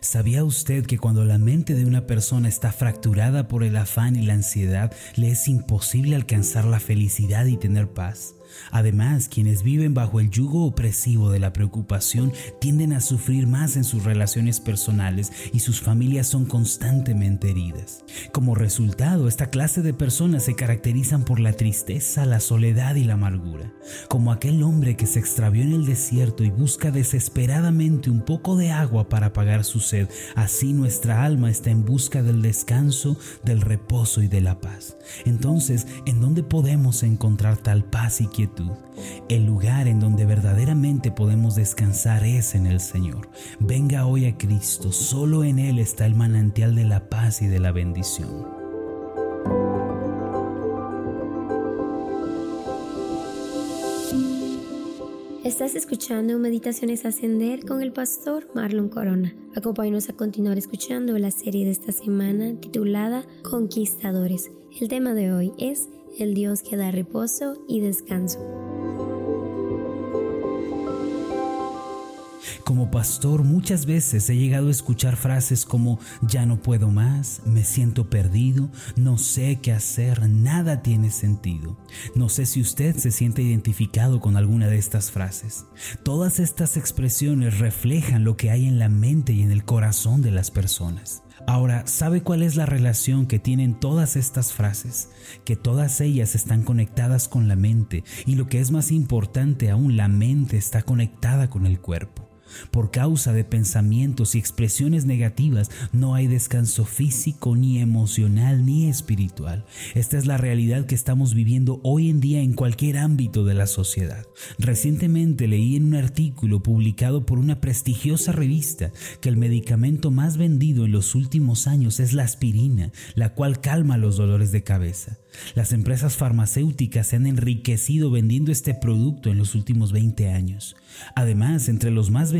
¿Sabía usted que cuando la mente de una persona está fracturada por el afán y la ansiedad, le es imposible alcanzar la felicidad y tener paz? Además, quienes viven bajo el yugo opresivo de la preocupación tienden a sufrir más en sus relaciones personales y sus familias son constantemente heridas. Como resultado, esta clase de personas se caracterizan por la tristeza, la soledad y la amargura. Como aquel hombre que se extravió en el desierto y busca desesperadamente un poco de agua para apagar su sed, así nuestra alma está en busca del descanso, del reposo y de la paz. Entonces, ¿en dónde podemos encontrar tal paz y el lugar en donde verdaderamente podemos descansar es en el Señor. Venga hoy a Cristo, solo en Él está el manantial de la paz y de la bendición. Estás escuchando Meditaciones Ascender con el pastor Marlon Corona. Acompáñanos a continuar escuchando la serie de esta semana titulada Conquistadores. El tema de hoy es el Dios que da reposo y descanso. Como pastor muchas veces he llegado a escuchar frases como ya no puedo más, me siento perdido, no sé qué hacer, nada tiene sentido. No sé si usted se siente identificado con alguna de estas frases. Todas estas expresiones reflejan lo que hay en la mente y en el corazón de las personas. Ahora, ¿sabe cuál es la relación que tienen todas estas frases? Que todas ellas están conectadas con la mente y lo que es más importante aún, la mente está conectada con el cuerpo. Por causa de pensamientos y expresiones negativas no hay descanso físico, ni emocional, ni espiritual. Esta es la realidad que estamos viviendo hoy en día en cualquier ámbito de la sociedad. Recientemente leí en un artículo publicado por una prestigiosa revista que el medicamento más vendido en los últimos años es la aspirina, la cual calma los dolores de cabeza. Las empresas farmacéuticas se han enriquecido vendiendo este producto en los últimos 20 años. Además, entre los más vendidos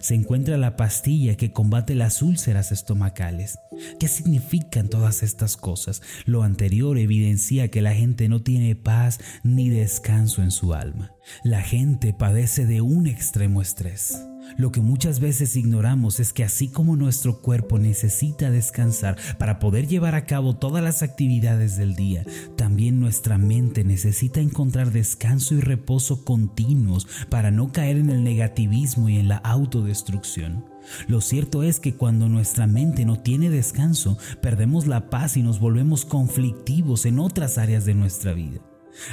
se encuentra la pastilla que combate las úlceras estomacales. ¿Qué significan todas estas cosas? Lo anterior evidencia que la gente no tiene paz ni descanso en su alma. La gente padece de un extremo estrés. Lo que muchas veces ignoramos es que así como nuestro cuerpo necesita descansar para poder llevar a cabo todas las actividades del día, también nuestra mente necesita encontrar descanso y reposo continuos para no caer en el negativismo y en la autodestrucción. Lo cierto es que cuando nuestra mente no tiene descanso, perdemos la paz y nos volvemos conflictivos en otras áreas de nuestra vida.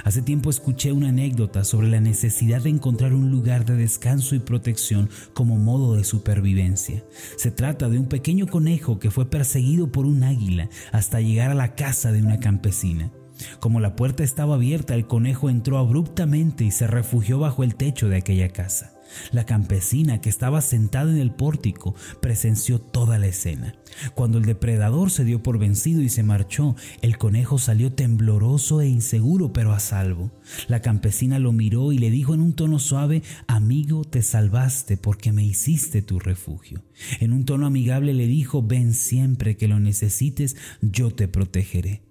Hace tiempo escuché una anécdota sobre la necesidad de encontrar un lugar de descanso y protección como modo de supervivencia. Se trata de un pequeño conejo que fue perseguido por un águila hasta llegar a la casa de una campesina. Como la puerta estaba abierta, el conejo entró abruptamente y se refugió bajo el techo de aquella casa. La campesina que estaba sentada en el pórtico presenció toda la escena. Cuando el depredador se dio por vencido y se marchó, el conejo salió tembloroso e inseguro pero a salvo. La campesina lo miró y le dijo en un tono suave, amigo, te salvaste porque me hiciste tu refugio. En un tono amigable le dijo, ven siempre que lo necesites, yo te protegeré.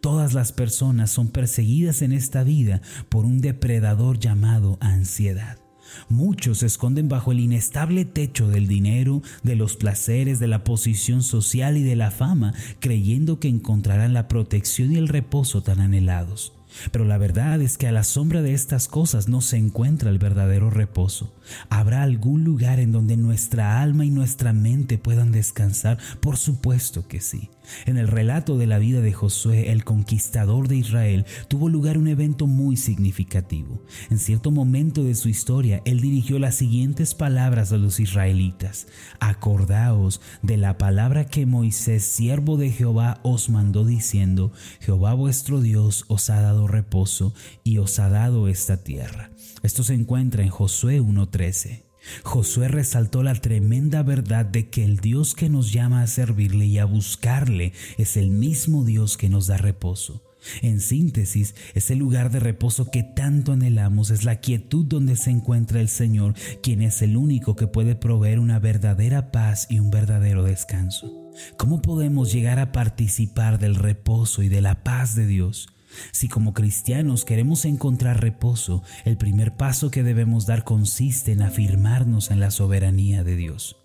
Todas las personas son perseguidas en esta vida por un depredador llamado ansiedad. Muchos se esconden bajo el inestable techo del dinero, de los placeres, de la posición social y de la fama, creyendo que encontrarán la protección y el reposo tan anhelados. Pero la verdad es que a la sombra de estas cosas no se encuentra el verdadero reposo. ¿Habrá algún lugar en donde nuestra alma y nuestra mente puedan descansar? Por supuesto que sí. En el relato de la vida de Josué, el conquistador de Israel, tuvo lugar un evento muy significativo. En cierto momento de su historia, él dirigió las siguientes palabras a los israelitas. Acordaos de la palabra que Moisés, siervo de Jehová, os mandó diciendo, Jehová vuestro Dios os ha dado reposo y os ha dado esta tierra. Esto se encuentra en Josué 1.13. Josué resaltó la tremenda verdad de que el Dios que nos llama a servirle y a buscarle es el mismo Dios que nos da reposo. En síntesis, ese lugar de reposo que tanto anhelamos es la quietud donde se encuentra el Señor, quien es el único que puede proveer una verdadera paz y un verdadero descanso. ¿Cómo podemos llegar a participar del reposo y de la paz de Dios? Si como cristianos queremos encontrar reposo, el primer paso que debemos dar consiste en afirmarnos en la soberanía de Dios.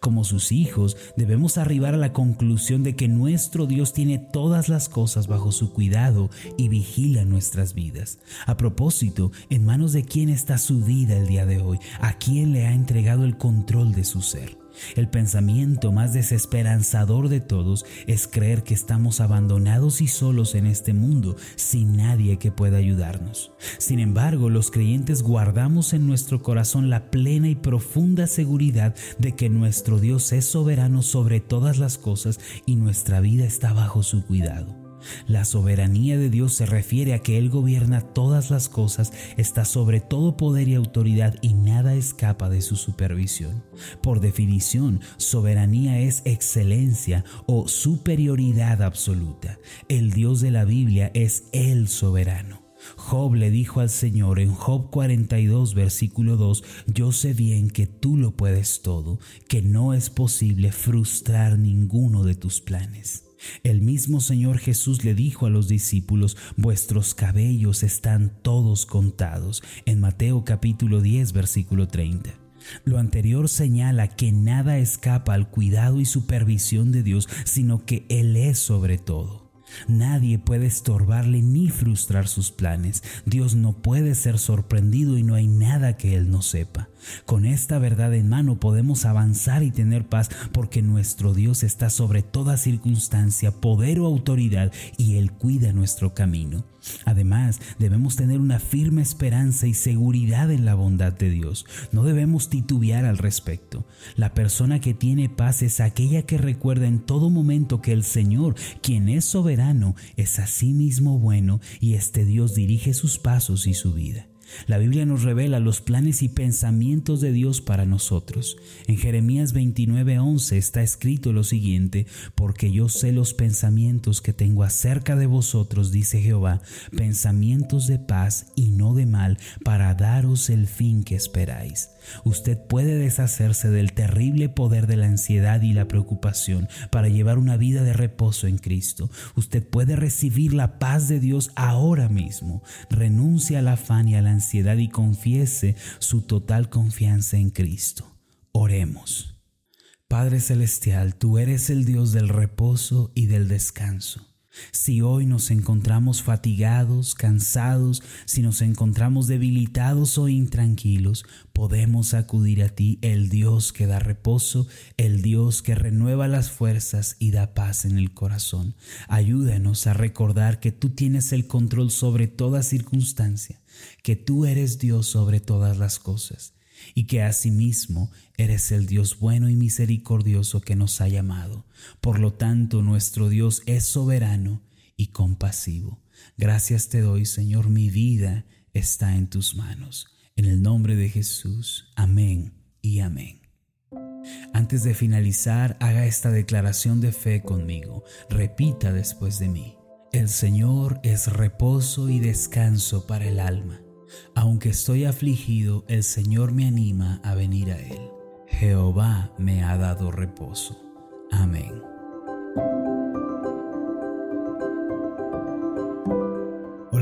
Como sus hijos, debemos arribar a la conclusión de que nuestro Dios tiene todas las cosas bajo su cuidado y vigila nuestras vidas. A propósito, ¿en manos de quién está su vida el día de hoy? ¿A quién le ha entregado el control de su ser? El pensamiento más desesperanzador de todos es creer que estamos abandonados y solos en este mundo sin nadie que pueda ayudarnos. Sin embargo, los creyentes guardamos en nuestro corazón la plena y profunda seguridad de que nuestro Dios es soberano sobre todas las cosas y nuestra vida está bajo su cuidado. La soberanía de Dios se refiere a que Él gobierna todas las cosas, está sobre todo poder y autoridad y nada escapa de su supervisión. Por definición, soberanía es excelencia o superioridad absoluta. El Dios de la Biblia es el soberano. Job le dijo al Señor en Job 42, versículo 2, yo sé bien que tú lo puedes todo, que no es posible frustrar ninguno de tus planes. El mismo Señor Jesús le dijo a los discípulos, vuestros cabellos están todos contados, en Mateo capítulo 10, versículo 30. Lo anterior señala que nada escapa al cuidado y supervisión de Dios, sino que Él es sobre todo. Nadie puede estorbarle ni frustrar sus planes. Dios no puede ser sorprendido y no hay nada que Él no sepa. Con esta verdad en mano podemos avanzar y tener paz porque nuestro Dios está sobre toda circunstancia, poder o autoridad y Él cuida nuestro camino. Además, debemos tener una firme esperanza y seguridad en la bondad de Dios. No debemos titubear al respecto. La persona que tiene paz es aquella que recuerda en todo momento que el Señor, quien es soberano, es asimismo bueno y este Dios dirige sus pasos y su vida. La Biblia nos revela los planes y pensamientos de Dios para nosotros. En Jeremías 29:11 está escrito lo siguiente, porque yo sé los pensamientos que tengo acerca de vosotros, dice Jehová, pensamientos de paz y no de mal, para daros el fin que esperáis. Usted puede deshacerse del terrible poder de la ansiedad y la preocupación para llevar una vida de reposo en Cristo. Usted puede recibir la paz de Dios ahora mismo. Renuncia al afán y a la ansiedad y confiese su total confianza en Cristo. Oremos. Padre Celestial, tú eres el Dios del reposo y del descanso. Si hoy nos encontramos fatigados, cansados, si nos encontramos debilitados o intranquilos, podemos acudir a ti, el Dios que da reposo, el Dios que renueva las fuerzas y da paz en el corazón. Ayúdanos a recordar que tú tienes el control sobre toda circunstancia, que tú eres Dios sobre todas las cosas y que asimismo eres el Dios bueno y misericordioso que nos ha llamado. Por lo tanto, nuestro Dios es soberano y compasivo. Gracias te doy, Señor, mi vida está en tus manos. En el nombre de Jesús, amén y amén. Antes de finalizar, haga esta declaración de fe conmigo. Repita después de mí. El Señor es reposo y descanso para el alma. Aunque estoy afligido, el Señor me anima a venir a Él. Jehová me ha dado reposo. Amén.